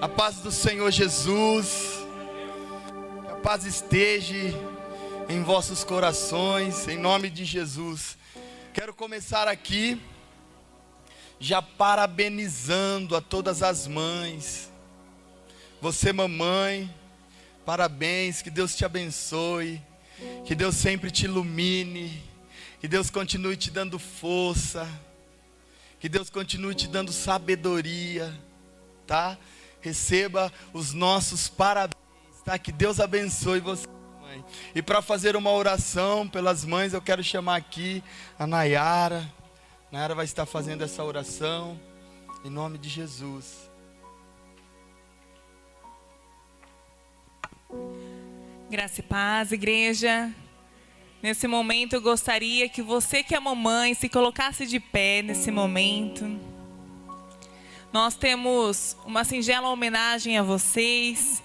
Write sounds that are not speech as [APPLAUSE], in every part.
A paz do Senhor Jesus. Que a paz esteja em vossos corações, em nome de Jesus. Quero começar aqui já parabenizando a todas as mães. Você, mamãe, parabéns, que Deus te abençoe, que Deus sempre te ilumine, que Deus continue te dando força, que Deus continue te dando sabedoria, tá? Receba os nossos parabéns, tá? Que Deus abençoe você, mãe. E para fazer uma oração pelas mães, eu quero chamar aqui a Nayara. A Nayara vai estar fazendo essa oração em nome de Jesus. Graça e paz, igreja. Nesse momento eu gostaria que você que é mamãe se colocasse de pé nesse momento. Nós temos uma singela homenagem a vocês,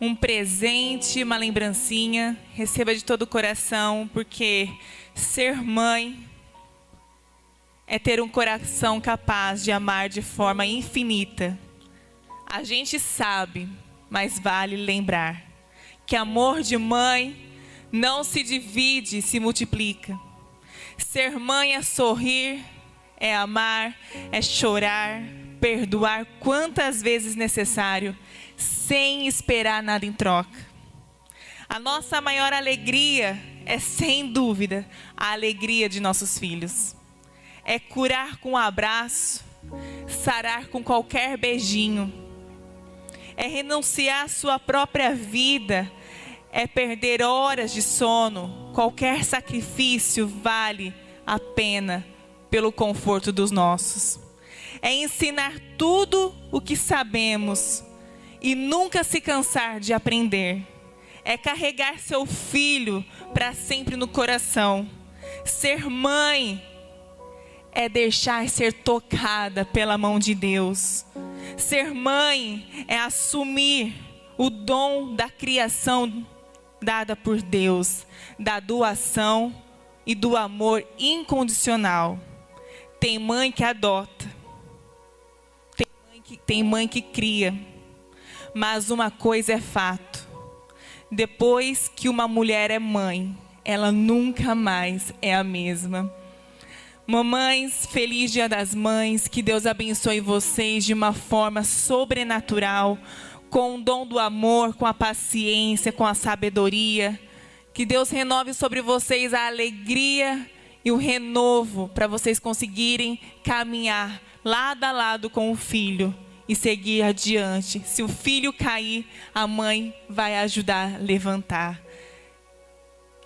um presente, uma lembrancinha. Receba de todo o coração, porque ser mãe é ter um coração capaz de amar de forma infinita. A gente sabe, mas vale lembrar que amor de mãe não se divide, se multiplica. Ser mãe é sorrir, é amar, é chorar, perdoar quantas vezes necessário, sem esperar nada em troca. A nossa maior alegria é, sem dúvida, a alegria de nossos filhos. É curar com um abraço, sarar com qualquer beijinho. É renunciar à sua própria vida, é perder horas de sono. Qualquer sacrifício vale a pena pelo conforto dos nossos é ensinar tudo o que sabemos e nunca se cansar de aprender. É carregar seu filho para sempre no coração. Ser mãe é deixar ser tocada pela mão de Deus. Ser mãe é assumir o dom da criação dada por Deus, da doação e do amor incondicional. Tem mãe que adota, tem mãe que cria. Mas uma coisa é fato: depois que uma mulher é mãe, ela nunca mais é a mesma. Mamães, feliz Dia das Mães, que Deus abençoe vocês de uma forma sobrenatural, com o dom do amor, com a paciência, com a sabedoria. Que Deus renove sobre vocês a alegria e o renovo para vocês conseguirem caminhar lado a lado com o filho e seguir adiante. Se o filho cair, a mãe vai ajudar a levantar.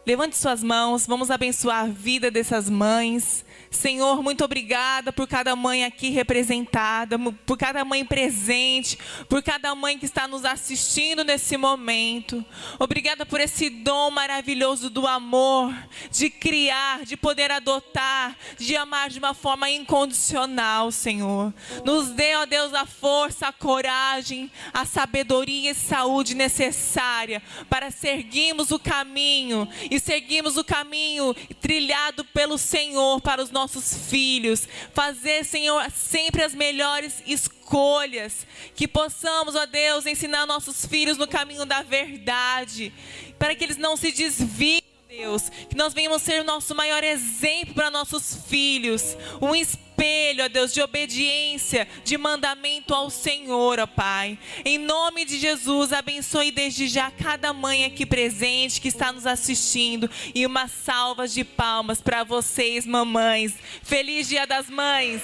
Levante suas mãos, vamos abençoar a vida dessas mães. Senhor, muito obrigada por cada mãe aqui representada, por cada mãe presente, por cada mãe que está nos assistindo nesse momento. Obrigada por esse dom maravilhoso do amor, de criar, de poder adotar, de amar de uma forma incondicional, Senhor. Nos dê, ó Deus, a força, a coragem, a sabedoria e saúde necessária para seguirmos o caminho e seguirmos o caminho trilhado pelo Senhor para os nossos nossos filhos, fazer, Senhor, sempre as melhores escolhas, que possamos, ó Deus, ensinar nossos filhos no caminho da verdade, para que eles não se desviem. Deus, que nós venhamos ser o nosso maior exemplo para nossos filhos, um espelho, ó Deus, de obediência, de mandamento ao Senhor, ó Pai. Em nome de Jesus, abençoe desde já cada mãe aqui presente que está nos assistindo e uma salva de palmas para vocês, mamães. Feliz Dia das Mães.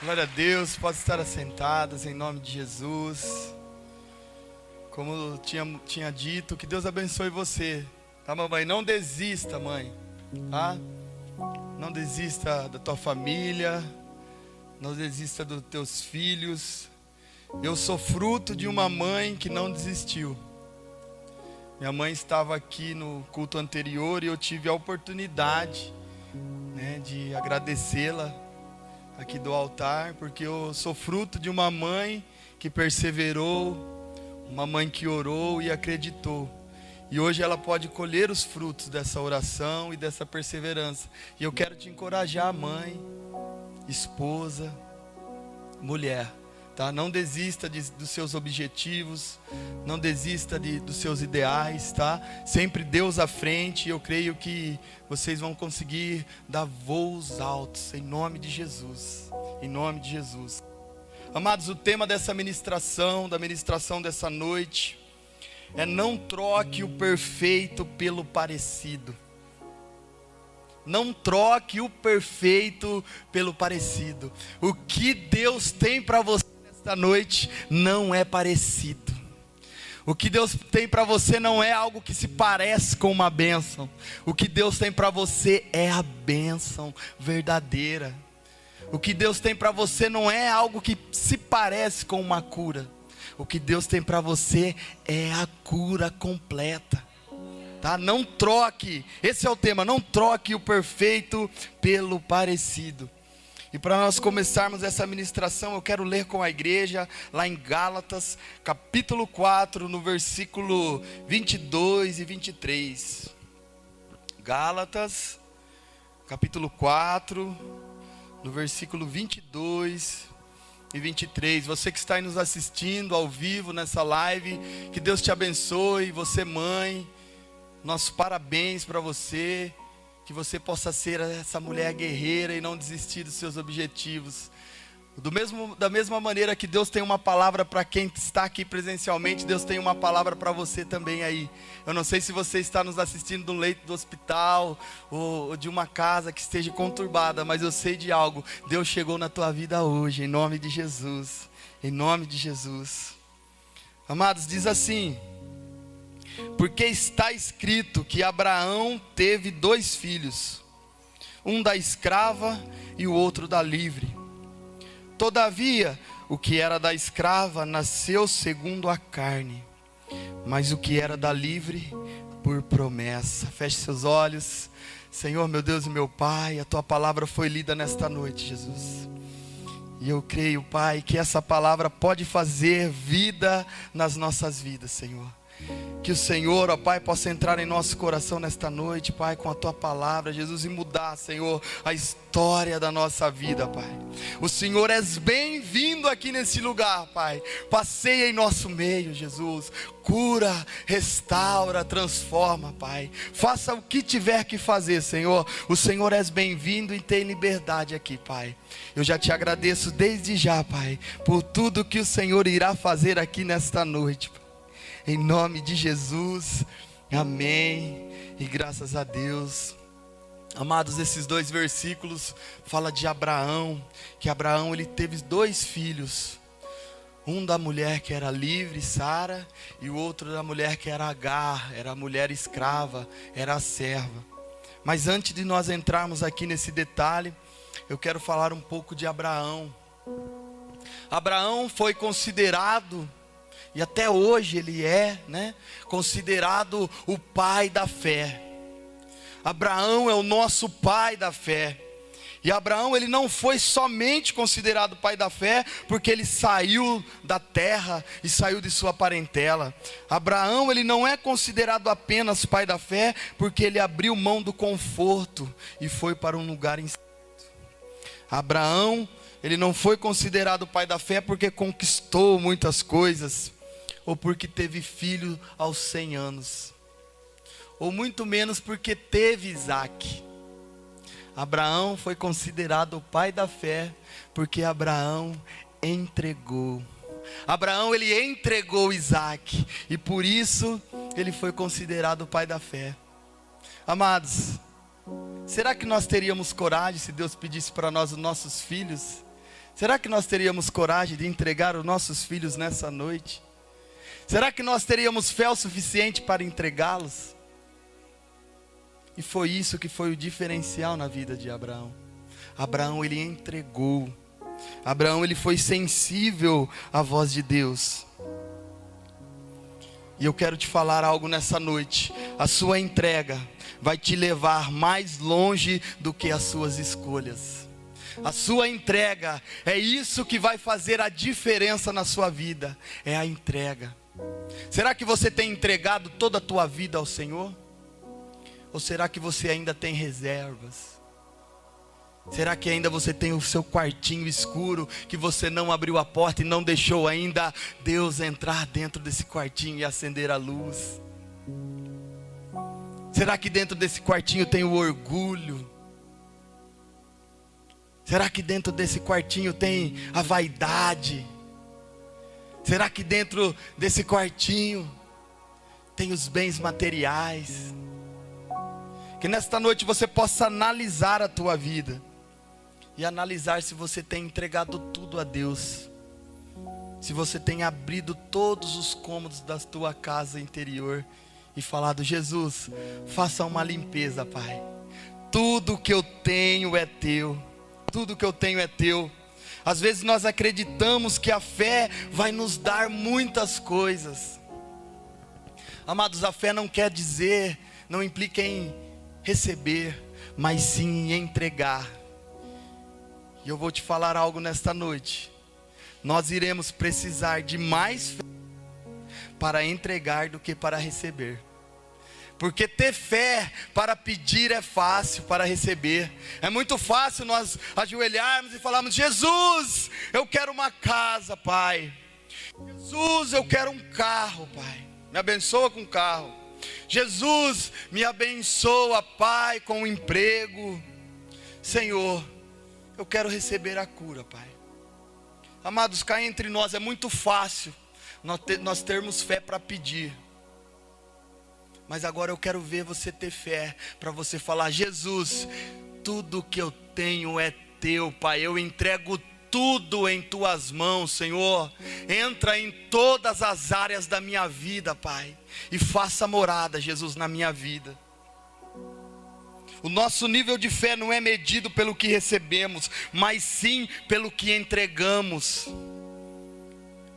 Glória a Deus, pode estar assentadas em nome de Jesus. Como tinha, tinha dito, que Deus abençoe você, tá, mamãe? Não desista, mãe, tá? Não desista da tua família, não desista dos teus filhos. Eu sou fruto de uma mãe que não desistiu. Minha mãe estava aqui no culto anterior e eu tive a oportunidade né, de agradecê-la aqui do altar, porque eu sou fruto de uma mãe que perseverou, uma mãe que orou e acreditou. E hoje ela pode colher os frutos dessa oração e dessa perseverança. E eu quero te encorajar, mãe, esposa, mulher, tá? Não desista de, dos seus objetivos, não desista de, dos seus ideais, tá? Sempre Deus à frente. Eu creio que vocês vão conseguir dar voos altos em nome de Jesus. Em nome de Jesus. Amados, o tema dessa ministração, da ministração dessa noite, é não troque o perfeito pelo parecido. Não troque o perfeito pelo parecido. O que Deus tem para você nesta noite não é parecido. O que Deus tem para você não é algo que se parece com uma bênção. O que Deus tem para você é a bênção verdadeira. O que Deus tem para você não é algo que se parece com uma cura. O que Deus tem para você é a cura completa. Tá? Não troque, esse é o tema, não troque o perfeito pelo parecido. E para nós começarmos essa ministração, eu quero ler com a igreja lá em Gálatas, capítulo 4, no versículo 22 e 23. Gálatas, capítulo 4, no versículo 22 e 23. Você que está aí nos assistindo ao vivo nessa live, que Deus te abençoe. Você, mãe, nossos parabéns para você. Que você possa ser essa mulher guerreira e não desistir dos seus objetivos. Do mesmo, da mesma maneira que Deus tem uma palavra para quem está aqui presencialmente, Deus tem uma palavra para você também aí. Eu não sei se você está nos assistindo do leito do hospital ou, ou de uma casa que esteja conturbada, mas eu sei de algo. Deus chegou na tua vida hoje, em nome de Jesus. Em nome de Jesus. Amados, diz assim: Porque está escrito que Abraão teve dois filhos, um da escrava e o outro da livre. Todavia, o que era da escrava nasceu segundo a carne, mas o que era da livre, por promessa. Feche seus olhos. Senhor, meu Deus e meu Pai, a tua palavra foi lida nesta noite, Jesus. E eu creio, Pai, que essa palavra pode fazer vida nas nossas vidas, Senhor. Que o Senhor, ó Pai, possa entrar em nosso coração nesta noite, Pai, com a tua palavra, Jesus, e mudar, Senhor, a história da nossa vida, Pai. O Senhor és bem-vindo aqui nesse lugar, Pai. Passeia em nosso meio, Jesus. Cura, restaura, transforma, Pai. Faça o que tiver que fazer, Senhor. O Senhor és bem-vindo e tem liberdade aqui, Pai. Eu já te agradeço desde já, Pai, por tudo que o Senhor irá fazer aqui nesta noite, Pai. Em nome de Jesus. Amém. E graças a Deus. Amados, esses dois versículos fala de Abraão, que Abraão ele teve dois filhos. Um da mulher que era livre, Sara, e o outro da mulher que era Agar, era mulher escrava, era serva. Mas antes de nós entrarmos aqui nesse detalhe, eu quero falar um pouco de Abraão. Abraão foi considerado e até hoje ele é, né, considerado o pai da fé. Abraão é o nosso pai da fé. E Abraão ele não foi somente considerado pai da fé porque ele saiu da terra e saiu de sua parentela. Abraão ele não é considerado apenas pai da fé porque ele abriu mão do conforto e foi para um lugar incerto. Abraão ele não foi considerado pai da fé porque conquistou muitas coisas ou porque teve filho aos 100 anos, ou muito menos porque teve Isaac. Abraão foi considerado o pai da fé, porque Abraão entregou. Abraão ele entregou Isaac, e por isso ele foi considerado o pai da fé. Amados, será que nós teríamos coragem se Deus pedisse para nós os nossos filhos? Será que nós teríamos coragem de entregar os nossos filhos nessa noite? Será que nós teríamos fé o suficiente para entregá-los? E foi isso que foi o diferencial na vida de Abraão. Abraão ele entregou. Abraão ele foi sensível à voz de Deus. E eu quero te falar algo nessa noite. A sua entrega vai te levar mais longe do que as suas escolhas. A sua entrega é isso que vai fazer a diferença na sua vida. É a entrega. Será que você tem entregado toda a tua vida ao Senhor? Ou será que você ainda tem reservas? Será que ainda você tem o seu quartinho escuro que você não abriu a porta e não deixou ainda Deus entrar dentro desse quartinho e acender a luz? Será que dentro desse quartinho tem o orgulho? Será que dentro desse quartinho tem a vaidade? Será que dentro desse quartinho tem os bens materiais? Que nesta noite você possa analisar a tua vida e analisar se você tem entregado tudo a Deus. Se você tem abrido todos os cômodos da tua casa interior e falado: Jesus, faça uma limpeza, Pai. Tudo que eu tenho é teu. Tudo que eu tenho é teu. Às vezes nós acreditamos que a fé vai nos dar muitas coisas. Amados, a fé não quer dizer, não implica em receber, mas sim em entregar. E eu vou te falar algo nesta noite. Nós iremos precisar de mais fé para entregar do que para receber. Porque ter fé para pedir é fácil, para receber. É muito fácil nós ajoelharmos e falarmos: Jesus, eu quero uma casa, Pai. Jesus, eu quero um carro, Pai. Me abençoa com um carro. Jesus, me abençoa, Pai, com um emprego. Senhor, eu quero receber a cura, Pai. Amados, cá entre nós é muito fácil nós termos fé para pedir. Mas agora eu quero ver você ter fé para você falar: Jesus, tudo que eu tenho é teu, Pai. Eu entrego tudo em tuas mãos, Senhor. Entra em todas as áreas da minha vida, Pai, e faça morada, Jesus, na minha vida. O nosso nível de fé não é medido pelo que recebemos, mas sim pelo que entregamos.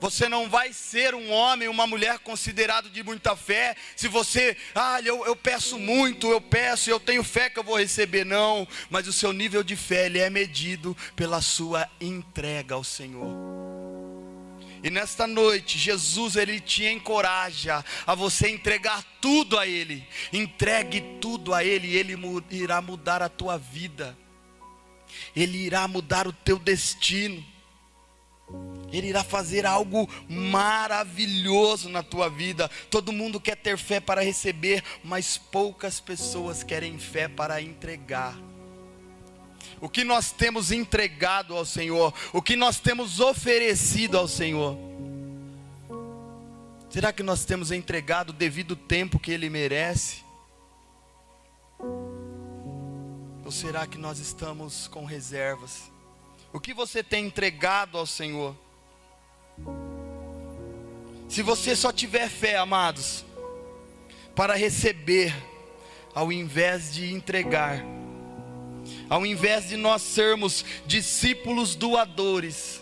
Você não vai ser um homem, uma mulher considerado de muita fé, se você, ah, eu, eu peço muito, eu peço, eu tenho fé que eu vou receber, não. Mas o seu nível de fé, ele é medido pela sua entrega ao Senhor. E nesta noite, Jesus ele te encoraja a você entregar tudo a Ele. Entregue tudo a Ele, e Ele irá mudar a tua vida. Ele irá mudar o teu destino. Ele irá fazer algo maravilhoso na tua vida. Todo mundo quer ter fé para receber, mas poucas pessoas querem fé para entregar. O que nós temos entregado ao Senhor, o que nós temos oferecido ao Senhor. Será que nós temos entregado o devido tempo que Ele merece? Ou será que nós estamos com reservas? O que você tem entregado ao Senhor? Se você só tiver fé, amados, para receber, ao invés de entregar, ao invés de nós sermos discípulos doadores,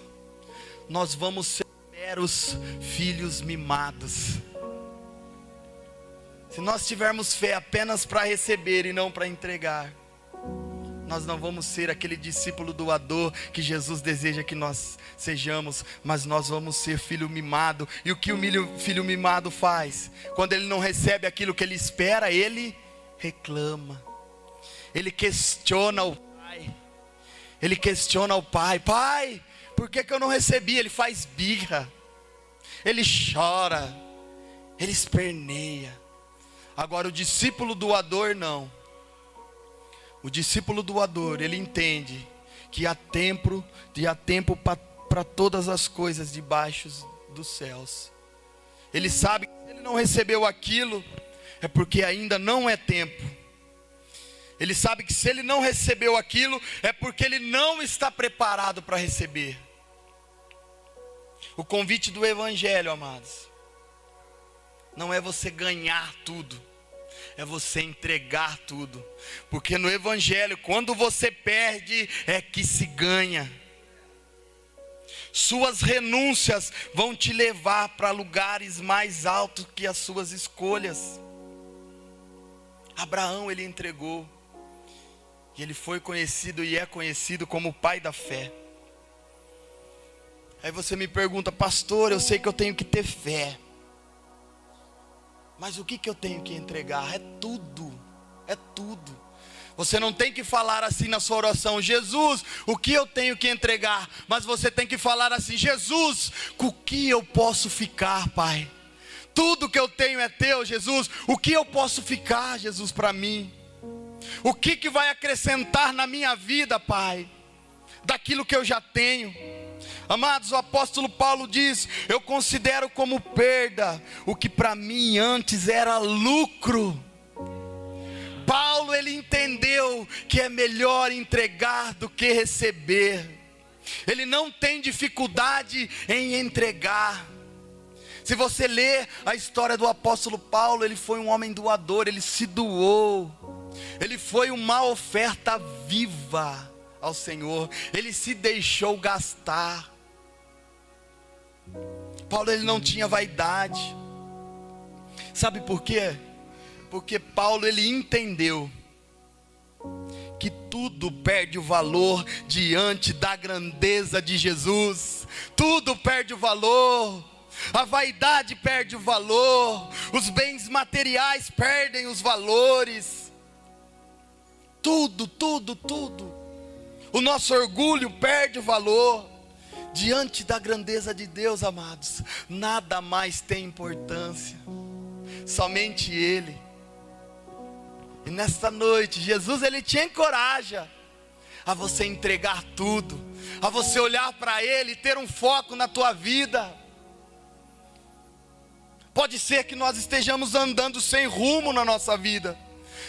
nós vamos ser meros filhos mimados. Se nós tivermos fé apenas para receber e não para entregar, nós não vamos ser aquele discípulo doador que Jesus deseja que nós sejamos, mas nós vamos ser filho mimado. E o que o filho mimado faz? Quando ele não recebe aquilo que ele espera, ele reclama, ele questiona o pai, ele questiona o pai: Pai, por que, que eu não recebi? Ele faz birra, ele chora, ele esperneia. Agora, o discípulo doador não o discípulo doador, ele entende que há tempo, e há tempo para todas as coisas debaixo dos céus. Ele sabe que se ele não recebeu aquilo, é porque ainda não é tempo. Ele sabe que se ele não recebeu aquilo, é porque ele não está preparado para receber. O convite do Evangelho, amados, não é você ganhar tudo, é você entregar tudo. Porque no Evangelho, quando você perde, é que se ganha. Suas renúncias vão te levar para lugares mais altos que as suas escolhas. Abraão ele entregou. E ele foi conhecido e é conhecido como o pai da fé. Aí você me pergunta, pastor, eu sei que eu tenho que ter fé. Mas o que, que eu tenho que entregar? É tudo, é tudo. Você não tem que falar assim na sua oração, Jesus, o que eu tenho que entregar? Mas você tem que falar assim, Jesus, com o que eu posso ficar, Pai? Tudo que eu tenho é teu, Jesus. O que eu posso ficar, Jesus, para mim? O que, que vai acrescentar na minha vida, Pai? Daquilo que eu já tenho. Amados, o apóstolo Paulo diz: Eu considero como perda o que para mim antes era lucro. Paulo ele entendeu que é melhor entregar do que receber. Ele não tem dificuldade em entregar. Se você ler a história do apóstolo Paulo, ele foi um homem doador, ele se doou. Ele foi uma oferta viva ao Senhor. Ele se deixou gastar. Paulo ele não tinha vaidade. Sabe por quê? Porque Paulo ele entendeu que tudo perde o valor diante da grandeza de Jesus. Tudo perde o valor. A vaidade perde o valor, os bens materiais perdem os valores. Tudo, tudo, tudo. O nosso orgulho perde o valor. Diante da grandeza de Deus, amados, nada mais tem importância, somente Ele. E nesta noite, Jesus ele te encoraja a você entregar tudo, a você olhar para Ele e ter um foco na tua vida. Pode ser que nós estejamos andando sem rumo na nossa vida,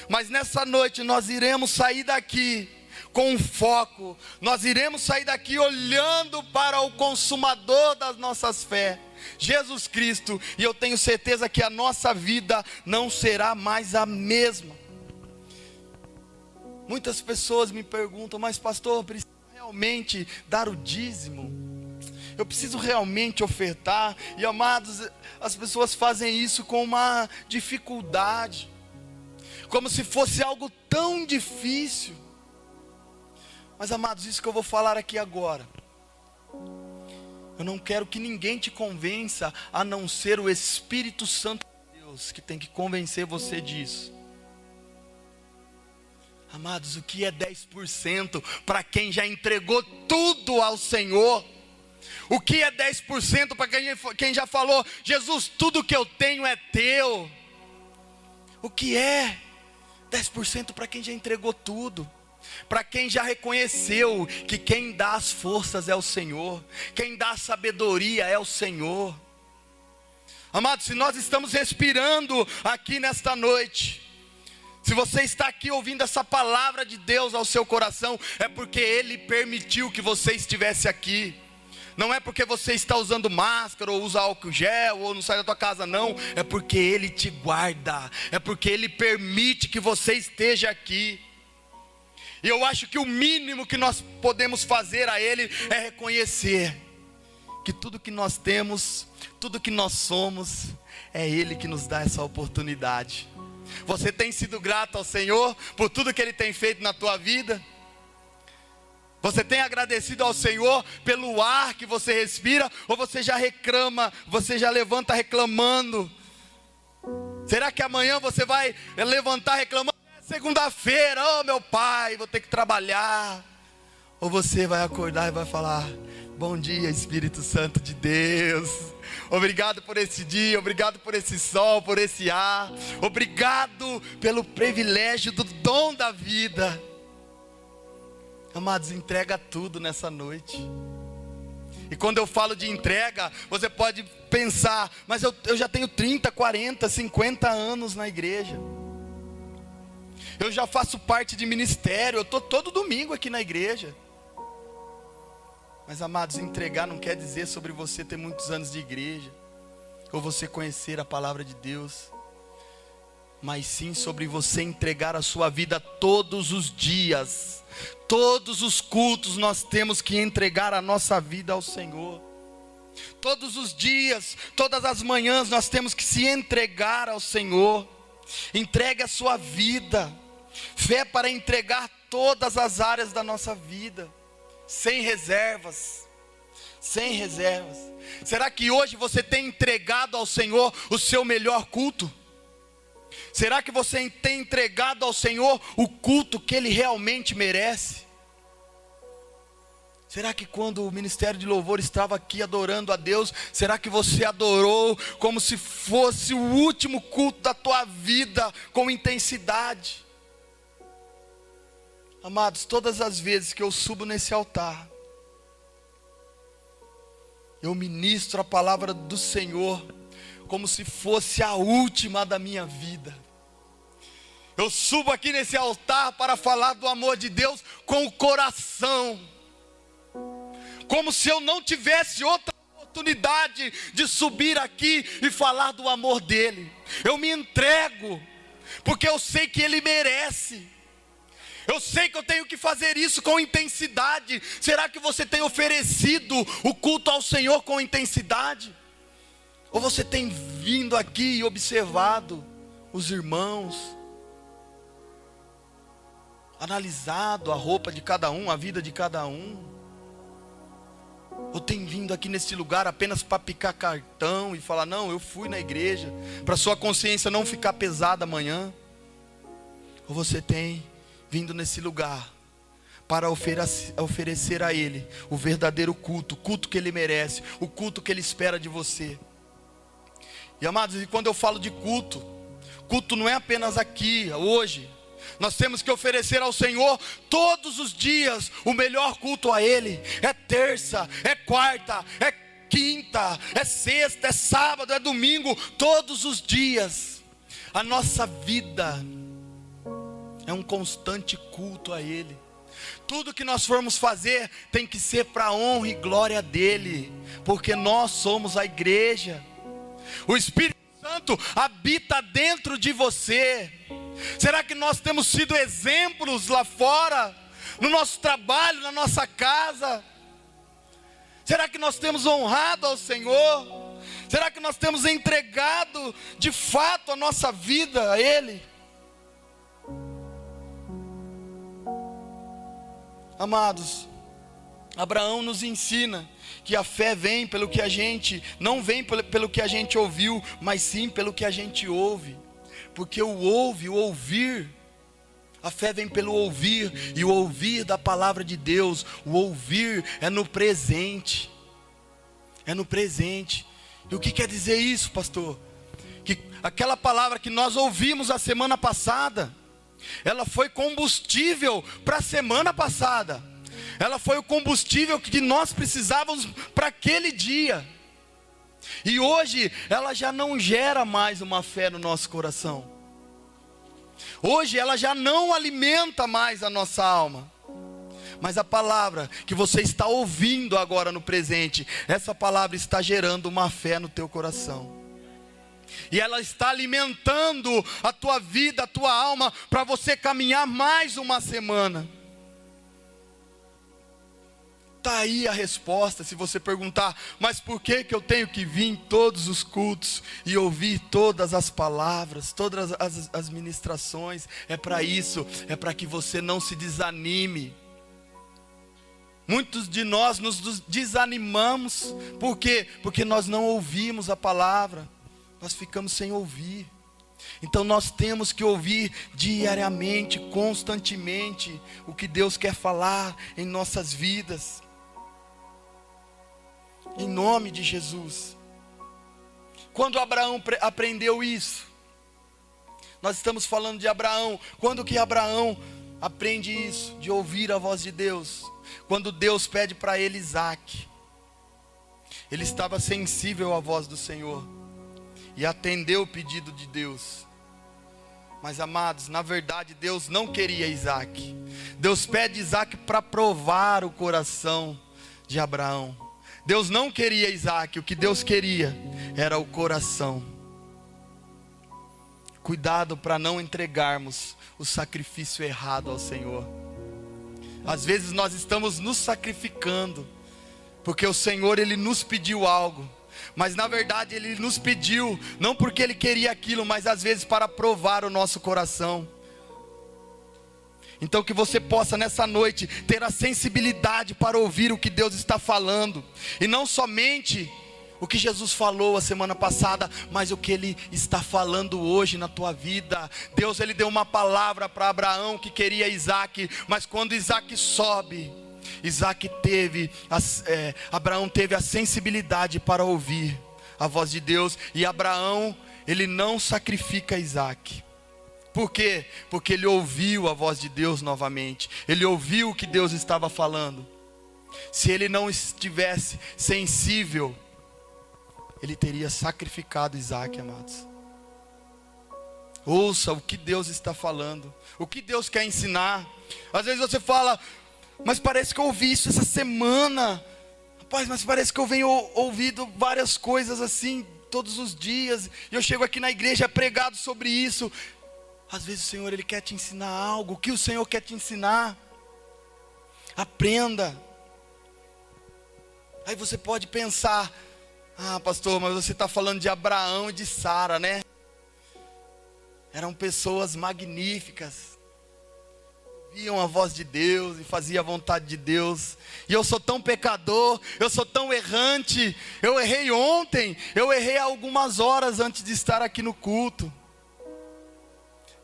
mas nessa noite nós iremos sair daqui com foco, nós iremos sair daqui olhando para o consumador das nossas fé, Jesus Cristo, e eu tenho certeza que a nossa vida não será mais a mesma. Muitas pessoas me perguntam, mas pastor, precisa realmente dar o dízimo? Eu preciso realmente ofertar? E amados, as pessoas fazem isso com uma dificuldade, como se fosse algo tão difícil. Mas amados, isso que eu vou falar aqui agora. Eu não quero que ninguém te convença a não ser o Espírito Santo de Deus que tem que convencer você disso. Amados, o que é 10% para quem já entregou tudo ao Senhor? O que é 10% para quem, já falou, Jesus, tudo que eu tenho é teu? O que é 10% para quem já entregou tudo? Para quem já reconheceu que quem dá as forças é o Senhor, quem dá a sabedoria é o Senhor. Amados, se nós estamos respirando aqui nesta noite, se você está aqui ouvindo essa palavra de Deus ao seu coração, é porque Ele permitiu que você estivesse aqui. Não é porque você está usando máscara, ou usa álcool gel, ou não sai da tua casa, não. É porque Ele te guarda. É porque Ele permite que você esteja aqui. E eu acho que o mínimo que nós podemos fazer a Ele é reconhecer que tudo que nós temos, tudo que nós somos, é Ele que nos dá essa oportunidade. Você tem sido grato ao Senhor por tudo que Ele tem feito na tua vida? Você tem agradecido ao Senhor pelo ar que você respira? Ou você já reclama, você já levanta reclamando? Será que amanhã você vai levantar reclamando? Segunda-feira, oh meu pai, vou ter que trabalhar. Ou você vai acordar e vai falar: Bom dia, Espírito Santo de Deus. Obrigado por esse dia, obrigado por esse sol, por esse ar. Obrigado pelo privilégio do dom da vida. Amados, entrega tudo nessa noite. E quando eu falo de entrega, você pode pensar, mas eu, eu já tenho 30, 40, 50 anos na igreja eu já faço parte de ministério, eu estou todo domingo aqui na igreja. Mas amados, entregar não quer dizer sobre você ter muitos anos de igreja, ou você conhecer a palavra de Deus, mas sim sobre você entregar a sua vida todos os dias, todos os cultos nós temos que entregar a nossa vida ao Senhor. Todos os dias, todas as manhãs nós temos que se entregar ao Senhor. Entregue a sua vida. Fé para entregar todas as áreas da nossa vida, sem reservas. Sem reservas. Será que hoje você tem entregado ao Senhor o seu melhor culto? Será que você tem entregado ao Senhor o culto que Ele realmente merece? Será que quando o ministério de louvor estava aqui adorando a Deus, será que você adorou como se fosse o último culto da tua vida, com intensidade? Amados, todas as vezes que eu subo nesse altar, eu ministro a palavra do Senhor como se fosse a última da minha vida. Eu subo aqui nesse altar para falar do amor de Deus com o coração, como se eu não tivesse outra oportunidade de subir aqui e falar do amor dele. Eu me entrego, porque eu sei que ele merece. Eu sei que eu tenho que fazer isso com intensidade. Será que você tem oferecido o culto ao Senhor com intensidade? Ou você tem vindo aqui e observado os irmãos, analisado a roupa de cada um, a vida de cada um? Ou tem vindo aqui nesse lugar apenas para picar cartão e falar: não, eu fui na igreja, para sua consciência não ficar pesada amanhã? Ou você tem vindo nesse lugar para oferecer a Ele o verdadeiro culto, o culto que Ele merece, o culto que Ele espera de você? E amados, e quando eu falo de culto, culto não é apenas aqui, hoje. Nós temos que oferecer ao Senhor todos os dias o melhor culto a Ele. É terça, é quarta, é quinta, é sexta, é sábado, é domingo, todos os dias. A nossa vida é um constante culto a Ele. Tudo que nós formos fazer tem que ser para honra e glória dEle, porque nós somos a igreja. O Espírito Santo habita dentro de você. Será que nós temos sido exemplos lá fora, no nosso trabalho, na nossa casa? Será que nós temos honrado ao Senhor? Será que nós temos entregado de fato a nossa vida a Ele? Amados, Abraão nos ensina que a fé vem pelo que a gente, não vem pelo, que a gente ouviu, mas sim pelo que a gente ouve. Porque o ouve, o ouvir, a fé vem pelo ouvir, e o ouvir da palavra de Deus, o ouvir é no presente. É no presente. E o que quer dizer isso, pastor? Que aquela palavra que nós ouvimos a semana passada, ela foi combustível para a semana passada ela foi o combustível que nós precisávamos para aquele dia. E hoje ela já não gera mais uma fé no nosso coração. Hoje ela já não alimenta mais a nossa alma. Mas a palavra que você está ouvindo agora no presente, essa palavra está gerando uma fé no teu coração. E ela está alimentando a tua vida, a tua alma, para você caminhar mais uma semana. Está aí a resposta, se você perguntar, mas por que, que eu tenho que vir em todos os cultos e ouvir todas as palavras, todas as, as ministrações? É para isso, é para que você não se desanime. Muitos de nós nos desanimamos, por quê? Porque nós não ouvimos a palavra, nós ficamos sem ouvir. Então nós temos que ouvir diariamente, constantemente, o que Deus quer falar em nossas vidas em nome de Jesus. Quando Abraão aprendeu isso, nós estamos falando de Abraão. Quando que Abraão aprende isso, de ouvir a voz de Deus? Quando Deus pede para ele Isaac. Ele estava sensível à voz do Senhor e atendeu o pedido de Deus. Mas amados, na verdade Deus não queria Isaac. Deus pede Isaac para provar o coração de Abraão. Deus não queria Isaac, o que Deus queria era o coração. Cuidado para não entregarmos o sacrifício errado ao Senhor. Às vezes nós estamos nos sacrificando, porque o Senhor ele nos pediu algo, mas na verdade ele nos pediu não porque ele queria aquilo, mas às vezes para provar o nosso coração. Então que você possa nessa noite ter a sensibilidade para ouvir o que Deus está falando, e não somente o que Jesus falou a semana passada, mas o que ele está falando hoje na tua vida. Deus ele deu uma palavra para Abraão que queria Isaac, mas quando Isaac sobe, Isaac teve, é, Abraão teve a sensibilidade para ouvir a voz de Deus, e Abraão, ele não sacrifica Isaac. Por quê? Porque ele ouviu a voz de Deus novamente, ele ouviu o que Deus estava falando. Se ele não estivesse sensível, ele teria sacrificado Isaac, amados. Ouça o que Deus está falando, o que Deus quer ensinar. Às vezes você fala, mas parece que eu ouvi isso essa semana. Rapaz, mas parece que eu venho ouvindo várias coisas assim todos os dias. E eu chego aqui na igreja pregado sobre isso. Às vezes o Senhor ele quer te ensinar algo. O que o Senhor quer te ensinar? Aprenda. Aí você pode pensar, ah, pastor, mas você está falando de Abraão e de Sara, né? Eram pessoas magníficas, viam a voz de Deus e faziam a vontade de Deus. E eu sou tão pecador, eu sou tão errante. Eu errei ontem, eu errei algumas horas antes de estar aqui no culto.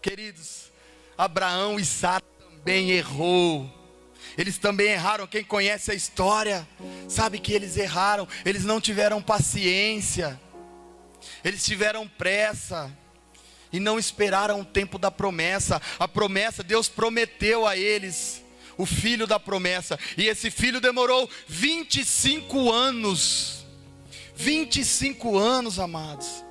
Queridos, Abraão e Sara também errou. Eles também erraram. Quem conhece a história sabe que eles erraram. Eles não tiveram paciência. Eles tiveram pressa e não esperaram o tempo da promessa. A promessa, Deus prometeu a eles o filho da promessa, e esse filho demorou 25 anos. 25 anos, amados.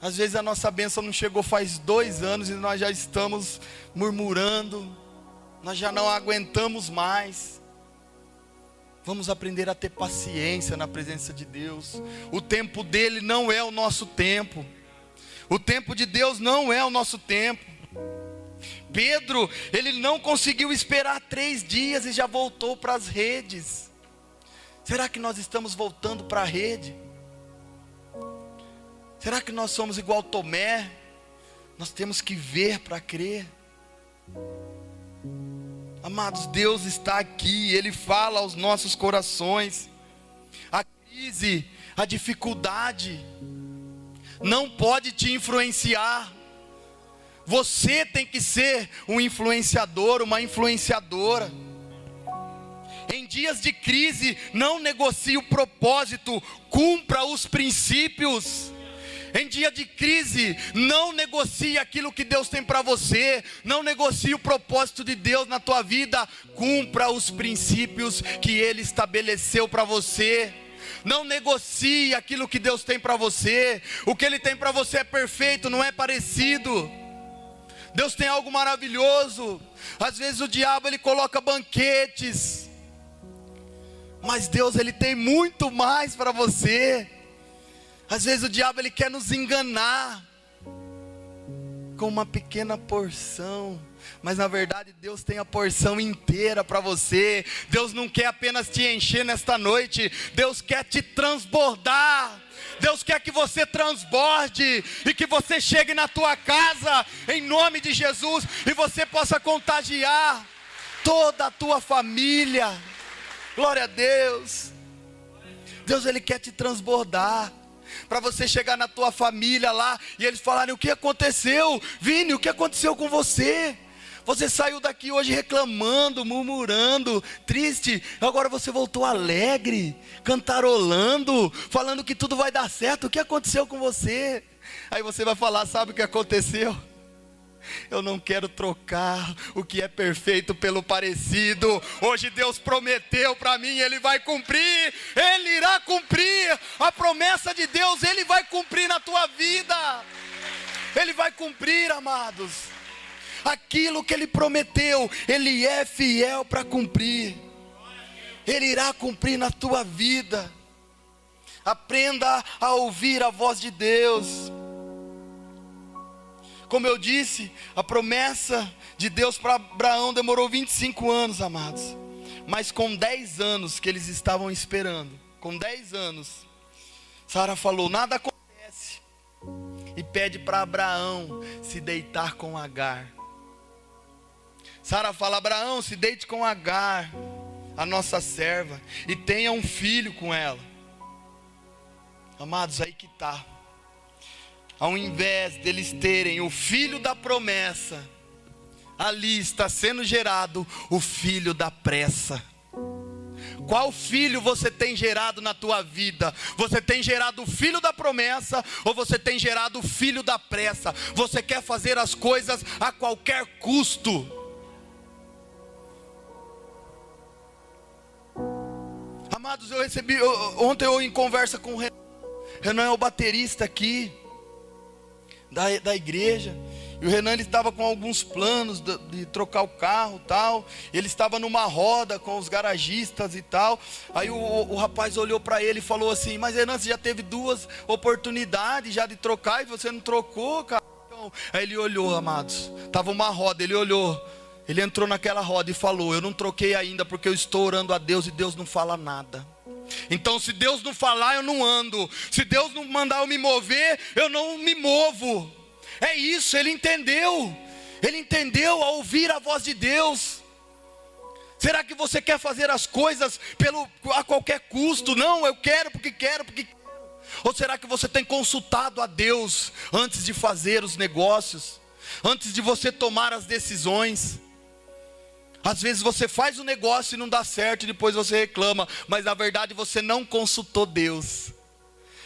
Às vezes a nossa bênção não chegou faz dois anos e nós já estamos murmurando, nós já não aguentamos mais. Vamos aprender a ter paciência na presença de Deus. O tempo dele não é o nosso tempo. O tempo de Deus não é o nosso tempo. Pedro, ele não conseguiu esperar três dias e já voltou para as redes. Será que nós estamos voltando para a rede? Será que nós somos igual Tomé? Nós temos que ver para crer. Amados, Deus está aqui, Ele fala aos nossos corações. A crise, a dificuldade, não pode te influenciar. Você tem que ser um influenciador, uma influenciadora. Em dias de crise, não negocie o propósito, cumpra os princípios. Em dia de crise, não negocie aquilo que Deus tem para você, não negocie o propósito de Deus na tua vida, cumpra os princípios que Ele estabeleceu para você. Não negocie aquilo que Deus tem para você. O que Ele tem para você é perfeito, não é parecido. Deus tem algo maravilhoso. Às vezes o diabo ele coloca banquetes, mas Deus ele tem muito mais para você. Às vezes o diabo ele quer nos enganar com uma pequena porção, mas na verdade Deus tem a porção inteira para você. Deus não quer apenas te encher nesta noite, Deus quer te transbordar. Deus quer que você transborde e que você chegue na tua casa em nome de Jesus e você possa contagiar toda a tua família. Glória a Deus. Deus ele quer te transbordar para você chegar na tua família lá e eles falarem: o que aconteceu? Vini, o que aconteceu com você? Você saiu daqui hoje reclamando, murmurando, triste. Agora você voltou alegre, cantarolando, falando que tudo vai dar certo. O que aconteceu com você? Aí você vai falar: sabe o que aconteceu? Eu não quero trocar o que é perfeito pelo parecido. Hoje Deus prometeu para mim, Ele vai cumprir, Ele irá cumprir. A promessa de Deus, Ele vai cumprir na tua vida. Ele vai cumprir, amados. Aquilo que Ele prometeu, Ele é fiel para cumprir. Ele irá cumprir na tua vida. Aprenda a ouvir a voz de Deus. Como eu disse, a promessa de Deus para Abraão demorou 25 anos, amados. Mas com 10 anos que eles estavam esperando, com 10 anos, Sara falou: Nada acontece. E pede para Abraão se deitar com Agar. Sara fala: Abraão, se deite com Agar, a nossa serva, e tenha um filho com ela. Amados, aí que está. Ao invés deles terem o filho da promessa, ali está sendo gerado o filho da pressa. Qual filho você tem gerado na tua vida? Você tem gerado o filho da promessa ou você tem gerado o filho da pressa? Você quer fazer as coisas a qualquer custo? Amados, eu recebi ontem eu em conversa com o Renan. Renan é o baterista aqui da, da igreja. E o Renan ele estava com alguns planos de, de, trocar o carro tal. Ele estava numa roda com os garagistas e tal. Aí o, o, o rapaz olhou para ele e falou assim: Mas Renan, você já teve duas oportunidades já de trocar e você não trocou, cara. Então, aí ele olhou, amados. Tava uma roda, ele olhou. Ele entrou naquela roda e falou: Eu não troquei ainda porque eu estou orando a Deus e Deus não fala nada. Então, se Deus não falar, eu não ando. Se Deus não mandar eu me mover, eu não me movo. É isso, ele entendeu. Ele entendeu ao ouvir a voz de Deus. Será que você quer fazer as coisas pelo, a qualquer custo? Não, eu quero porque quero, porque quero. Ou será que você tem consultado a Deus antes de fazer os negócios? Antes de você tomar as decisões? Às vezes você faz o um negócio e não dá certo, e depois você reclama, mas na verdade você não consultou Deus.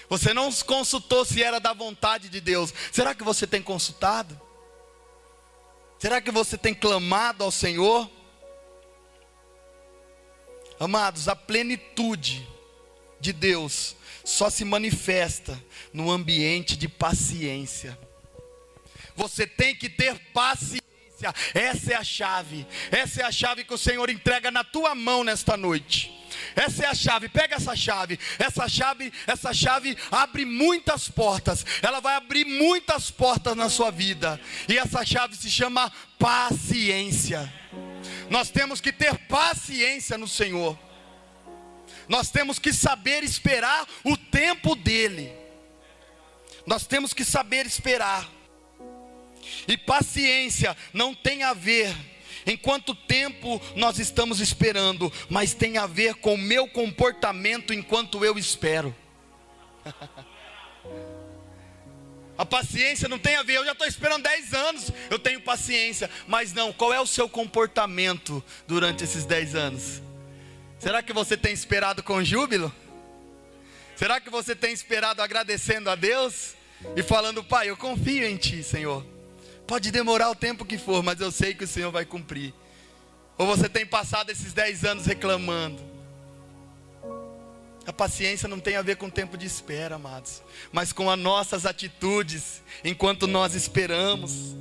Você não consultou se era da vontade de Deus. Será que você tem consultado? Será que você tem clamado ao Senhor? Amados, a plenitude de Deus só se manifesta no ambiente de paciência. Você tem que ter paciência essa é a chave. Essa é a chave que o Senhor entrega na tua mão nesta noite. Essa é a chave. Pega essa chave. Essa chave, essa chave abre muitas portas. Ela vai abrir muitas portas na sua vida. E essa chave se chama paciência. Nós temos que ter paciência no Senhor. Nós temos que saber esperar o tempo dele. Nós temos que saber esperar. E paciência não tem a ver em quanto tempo nós estamos esperando, mas tem a ver com o meu comportamento enquanto eu espero. [LAUGHS] A paciência não tem a ver, eu já estou esperando 10 anos, eu tenho paciência, mas não, qual é o seu comportamento durante esses 10 anos? Será que você tem esperado com júbilo? Será que você tem esperado agradecendo a Deus e falando, Pai, eu confio em Ti, Senhor. Pode demorar o tempo que for, mas eu sei que o Senhor vai cumprir. Ou você tem passado esses dez anos reclamando. A paciência não tem a ver com o tempo de espera, amados, mas com as nossas atitudes enquanto nós esperamos.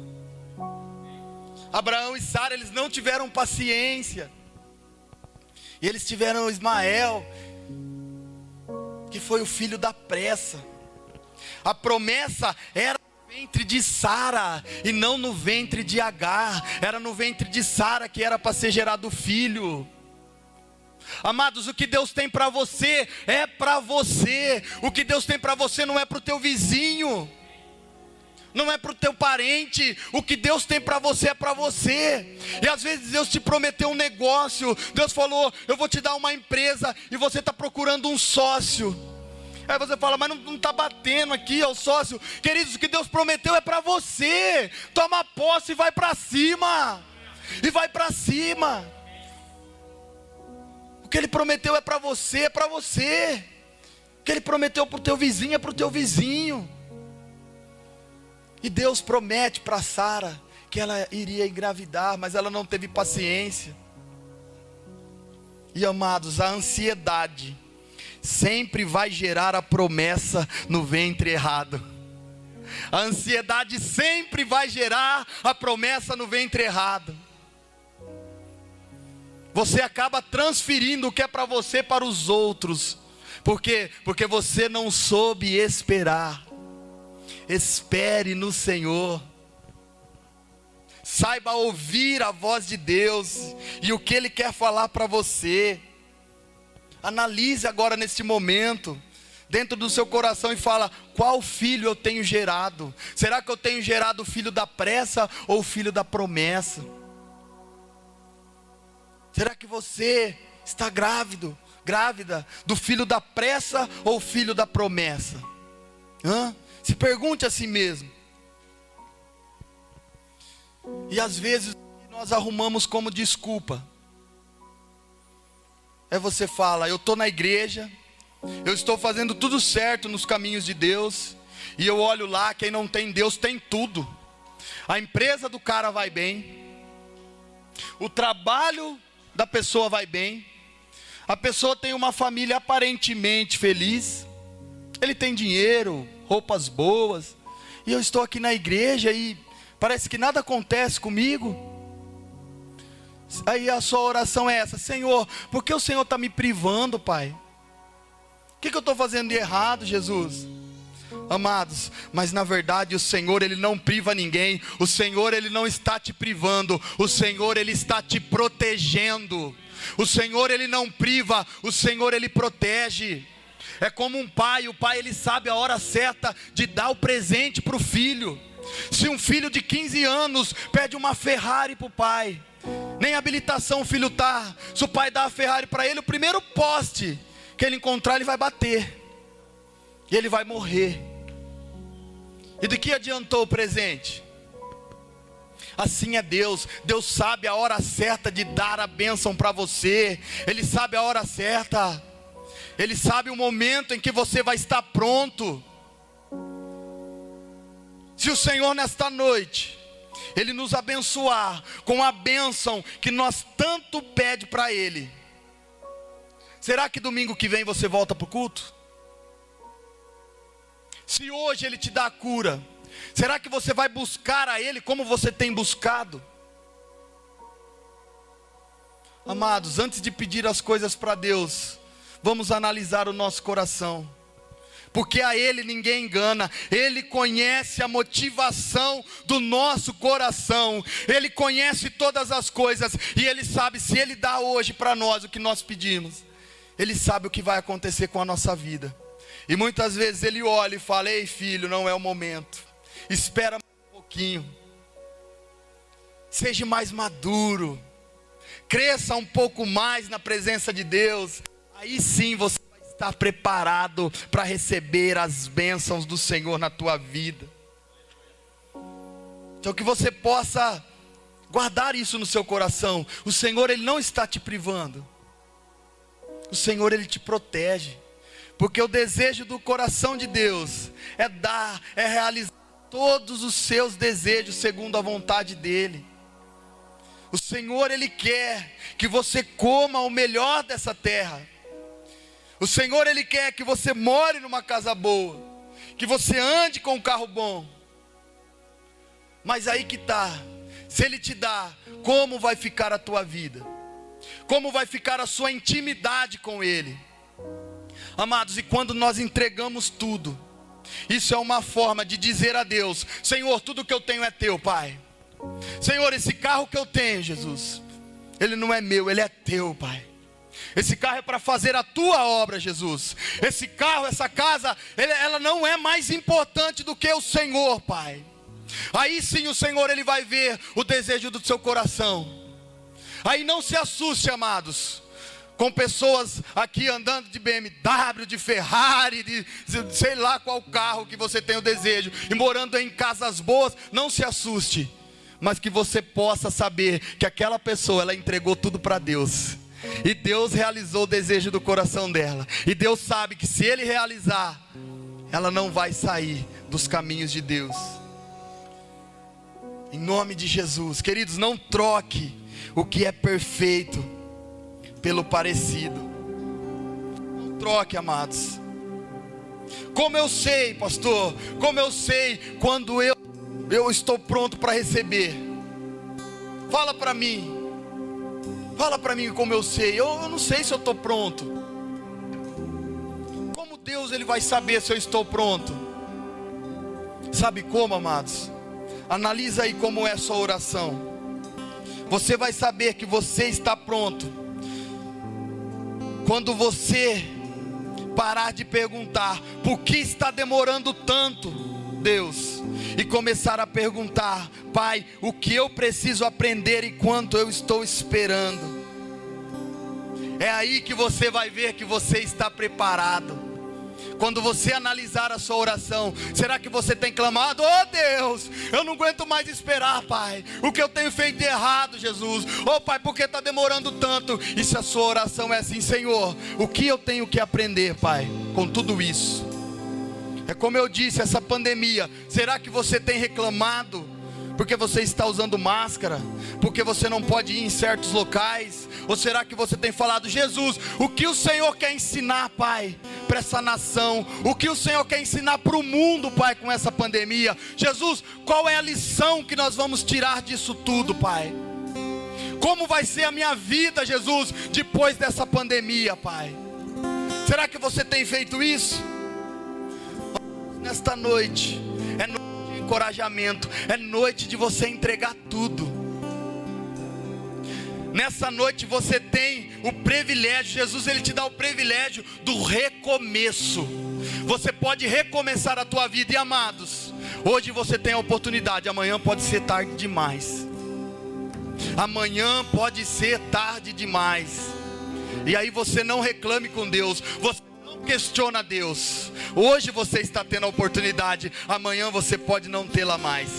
Abraão e Sara, eles não tiveram paciência. E eles tiveram Ismael, que foi o filho da pressa. A promessa era ventre de Sara e não no ventre de Agar. Era no ventre de Sara que era para ser gerado filho. Amados, o que Deus tem para você é para você. O que Deus tem para você não é para o teu vizinho. Não é para o teu parente, o que Deus tem para você é para você. E às vezes Deus te prometeu um negócio, Deus falou: Eu vou te dar uma empresa, e você está procurando um sócio. Aí você fala, mas não está batendo aqui, é o sócio. Queridos, o que Deus prometeu é para você. Toma posse e vai para cima. E vai para cima. O que Ele prometeu é para você, é para você. O que Ele prometeu para o teu vizinho é para o teu vizinho. E Deus promete para Sara que ela iria engravidar, mas ela não teve paciência. E amados, a ansiedade sempre vai gerar a promessa no ventre errado. A ansiedade sempre vai gerar a promessa no ventre errado. Você acaba transferindo o que é para você para os outros. Por quê? Porque você não soube esperar. Espere no Senhor. Saiba ouvir a voz de Deus e o que Ele quer falar para você. Analise agora neste momento, dentro do seu coração e fala: qual filho eu tenho gerado? Será que eu tenho gerado o filho da pressa ou o filho da promessa? Será que você está grávido grávida do filho da pressa ou filho da promessa? Hã? Se pergunte a si mesmo. E às vezes nós arrumamos como desculpa. É você fala, eu estou na igreja, eu estou fazendo tudo certo nos caminhos de Deus, e eu olho lá, quem não tem Deus tem tudo. A empresa do cara vai bem, o trabalho da pessoa vai bem, a pessoa tem uma família aparentemente feliz, ele tem dinheiro, roupas boas, e eu estou aqui na igreja e parece que nada acontece comigo. Aí a sua oração é essa: Senhor, por que o Senhor está me privando, Pai? O que, que eu estou fazendo de errado, Jesus? Amados, mas na verdade o Senhor ele não priva ninguém. O Senhor ele não está te privando. O Senhor ele está te protegendo. O Senhor ele não priva, o Senhor ele protege. É como um pai, o pai ele sabe a hora certa de dar o presente para o filho. Se um filho de 15 anos pede uma Ferrari para o pai, nem habilitação o filho tá. Se o pai dá a Ferrari para ele, o primeiro poste que ele encontrar, ele vai bater. E ele vai morrer. E de que adiantou o presente? Assim é Deus. Deus sabe a hora certa de dar a bênção para você. Ele sabe a hora certa. Ele sabe o momento em que você vai estar pronto. Se o Senhor nesta noite ele nos abençoar com a bênção que nós tanto pede para Ele. Será que domingo que vem você volta para o culto? Se hoje Ele te dá a cura, será que você vai buscar a Ele como você tem buscado? Amados, antes de pedir as coisas para Deus, vamos analisar o nosso coração porque a Ele ninguém engana, Ele conhece a motivação do nosso coração, Ele conhece todas as coisas, e Ele sabe se Ele dá hoje para nós o que nós pedimos, Ele sabe o que vai acontecer com a nossa vida, e muitas vezes Ele olha e fala: Ei filho, não é o momento, espera um pouquinho, seja mais maduro, cresça um pouco mais na presença de Deus, aí sim você estar preparado para receber as bênçãos do Senhor na tua vida. Então que você possa guardar isso no seu coração. O Senhor ele não está te privando. O Senhor ele te protege. Porque o desejo do coração de Deus é dar, é realizar todos os seus desejos segundo a vontade dele. O Senhor ele quer que você coma o melhor dessa terra. O Senhor ele quer que você more numa casa boa, que você ande com um carro bom. Mas aí que tá. Se ele te dá, como vai ficar a tua vida? Como vai ficar a sua intimidade com ele? Amados, e quando nós entregamos tudo, isso é uma forma de dizer a Deus: Senhor, tudo que eu tenho é teu, Pai. Senhor, esse carro que eu tenho, Jesus, ele não é meu, ele é teu, Pai. Esse carro é para fazer a tua obra, Jesus. Esse carro, essa casa, ela não é mais importante do que o Senhor, Pai. Aí sim o Senhor ele vai ver o desejo do seu coração. Aí não se assuste, amados, com pessoas aqui andando de BMW, de Ferrari, de sei lá qual carro que você tem o desejo, e morando em casas boas, não se assuste, mas que você possa saber que aquela pessoa ela entregou tudo para Deus. E Deus realizou o desejo do coração dela. E Deus sabe que se Ele realizar, ela não vai sair dos caminhos de Deus. Em nome de Jesus, queridos, não troque o que é perfeito pelo parecido. Não troque, amados. Como eu sei, pastor, como eu sei quando eu eu estou pronto para receber. Fala para mim. Fala para mim como eu sei. Eu, eu não sei se eu estou pronto. Como Deus ele vai saber se eu estou pronto? Sabe como, amados? Analisa aí como é sua oração. Você vai saber que você está pronto quando você parar de perguntar por que está demorando tanto, Deus e começar a perguntar: Pai, o que eu preciso aprender enquanto eu estou esperando? É aí que você vai ver que você está preparado. Quando você analisar a sua oração, será que você tem clamado? Oh Deus, eu não aguento mais esperar, Pai. O que eu tenho feito de errado, Jesus? Oh Pai, por que está demorando tanto? E se a sua oração é assim, Senhor, o que eu tenho que aprender, Pai, com tudo isso? É como eu disse, essa pandemia, será que você tem reclamado? Porque você está usando máscara? Porque você não pode ir em certos locais? Ou será que você tem falado, Jesus, o que o Senhor quer ensinar, Pai, para essa nação? O que o Senhor quer ensinar para o mundo, Pai, com essa pandemia? Jesus, qual é a lição que nós vamos tirar disso tudo, Pai? Como vai ser a minha vida, Jesus, depois dessa pandemia, Pai? Será que você tem feito isso? Nesta noite, é noite de encorajamento, é noite de você entregar tudo. Nessa noite você tem o privilégio, Jesus ele te dá o privilégio do recomeço. Você pode recomeçar a tua vida e amados, hoje você tem a oportunidade, amanhã pode ser tarde demais. Amanhã pode ser tarde demais. E aí você não reclame com Deus, você questiona Deus. Hoje você está tendo a oportunidade, amanhã você pode não tê-la mais.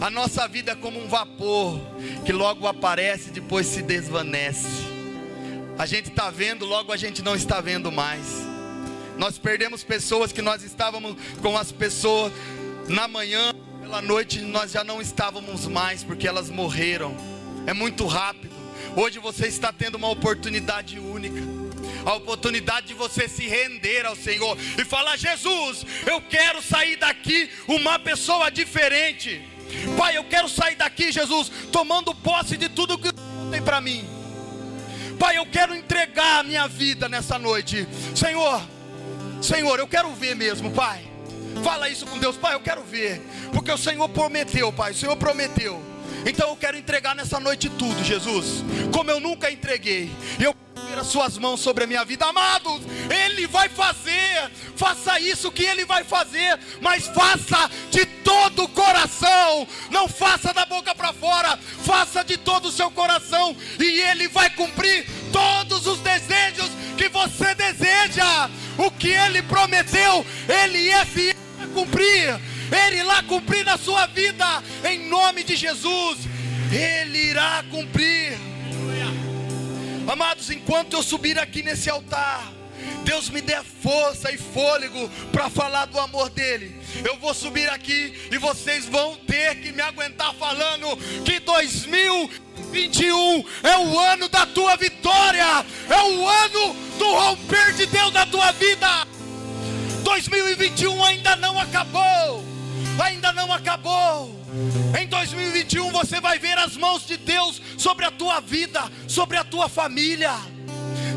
A nossa vida é como um vapor que logo aparece e depois se desvanece. A gente está vendo, logo a gente não está vendo mais. Nós perdemos pessoas que nós estávamos com as pessoas na manhã, pela noite nós já não estávamos mais porque elas morreram. É muito rápido. Hoje você está tendo uma oportunidade única. A oportunidade de você se render ao Senhor e falar: Jesus, eu quero sair daqui uma pessoa diferente. Pai, eu quero sair daqui, Jesus, tomando posse de tudo que tem para mim. Pai, eu quero entregar a minha vida nessa noite. Senhor, Senhor, eu quero ver mesmo, Pai. Fala isso com Deus, Pai, eu quero ver. Porque o Senhor prometeu, Pai, o Senhor prometeu. Então eu quero entregar nessa noite tudo, Jesus, como eu nunca entreguei. Eu ver as suas mãos sobre a minha vida, amados. Ele vai fazer. Faça isso que ele vai fazer, mas faça de todo o coração. Não faça da boca para fora, faça de todo o seu coração e ele vai cumprir todos os desejos que você deseja. O que ele prometeu, ele é fiel a cumprir. Ele irá cumprir na sua vida, em nome de Jesus. Ele irá cumprir. Amados, enquanto eu subir aqui nesse altar, Deus me dê força e fôlego para falar do amor dele. Eu vou subir aqui e vocês vão ter que me aguentar falando que 2021 é o ano da tua vitória, é o ano do romper de Deus na tua vida. 2021 ainda não acabou, ainda não acabou. Em 2021 você vai ver as mãos de Deus sobre a tua vida, sobre a tua família.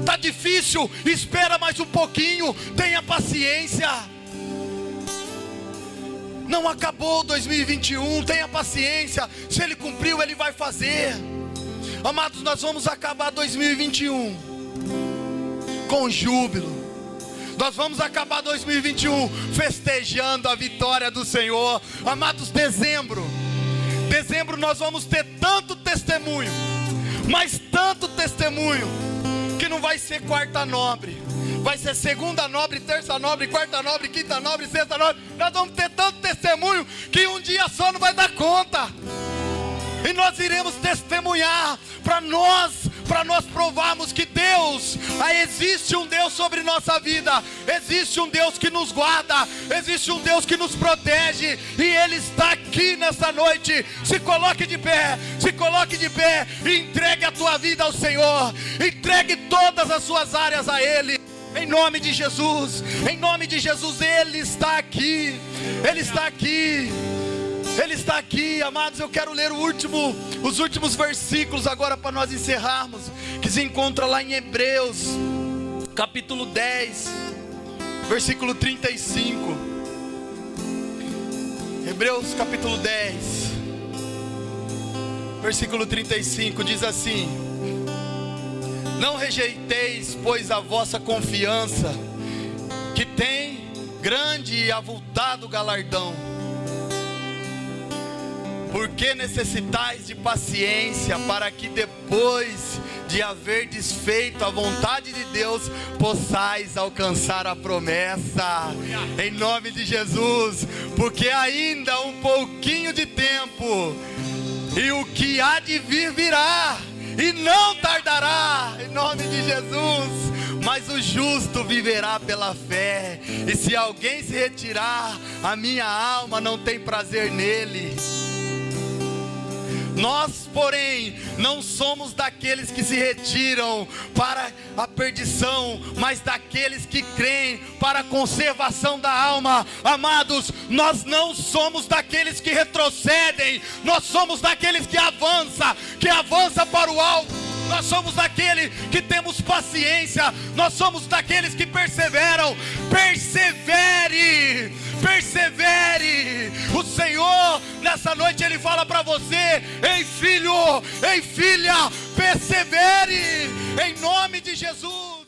Tá difícil, espera mais um pouquinho, tenha paciência. Não acabou 2021, tenha paciência. Se ele cumpriu, ele vai fazer. Amados, nós vamos acabar 2021 com júbilo. Nós vamos acabar 2021 festejando a vitória do Senhor. Amados, dezembro. Dezembro nós vamos ter tanto testemunho, mas tanto testemunho, que não vai ser quarta nobre, vai ser segunda nobre, terça nobre, quarta nobre, quinta nobre, sexta nobre. Nós vamos ter tanto testemunho que um dia só não vai dar conta. E nós iremos testemunhar para nós para nós provarmos que Deus, ah, existe um Deus sobre nossa vida, existe um Deus que nos guarda, existe um Deus que nos protege, e Ele está aqui nessa noite. Se coloque de pé, se coloque de pé, e entregue a tua vida ao Senhor, entregue todas as suas áreas a Ele. Em nome de Jesus, em nome de Jesus, Ele está aqui, Ele está aqui. Ele está aqui, amados. Eu quero ler último, os últimos versículos agora para nós encerrarmos, que se encontra lá em Hebreus, capítulo 10, versículo 35. Hebreus capítulo 10, versículo 35 diz assim: Não rejeiteis, pois, a vossa confiança, que tem grande e avultado galardão porque necessitais de paciência, para que depois de haver desfeito a vontade de Deus, possais alcançar a promessa. Em nome de Jesus, porque ainda um pouquinho de tempo e o que há de vir virá e não tardará. Em nome de Jesus mas o justo viverá pela fé. E se alguém se retirar, a minha alma não tem prazer nele. Nós, porém, não somos daqueles que se retiram para a perdição, mas daqueles que creem para a conservação da alma. Amados, nós não somos daqueles que retrocedem, nós somos daqueles que avança, que avança para o alto nós somos daquele que temos paciência, nós somos daqueles que perseveram. Persevere, persevere. O Senhor, nessa noite, Ele fala para você: Ei filho, ei filha, persevere, em nome de Jesus.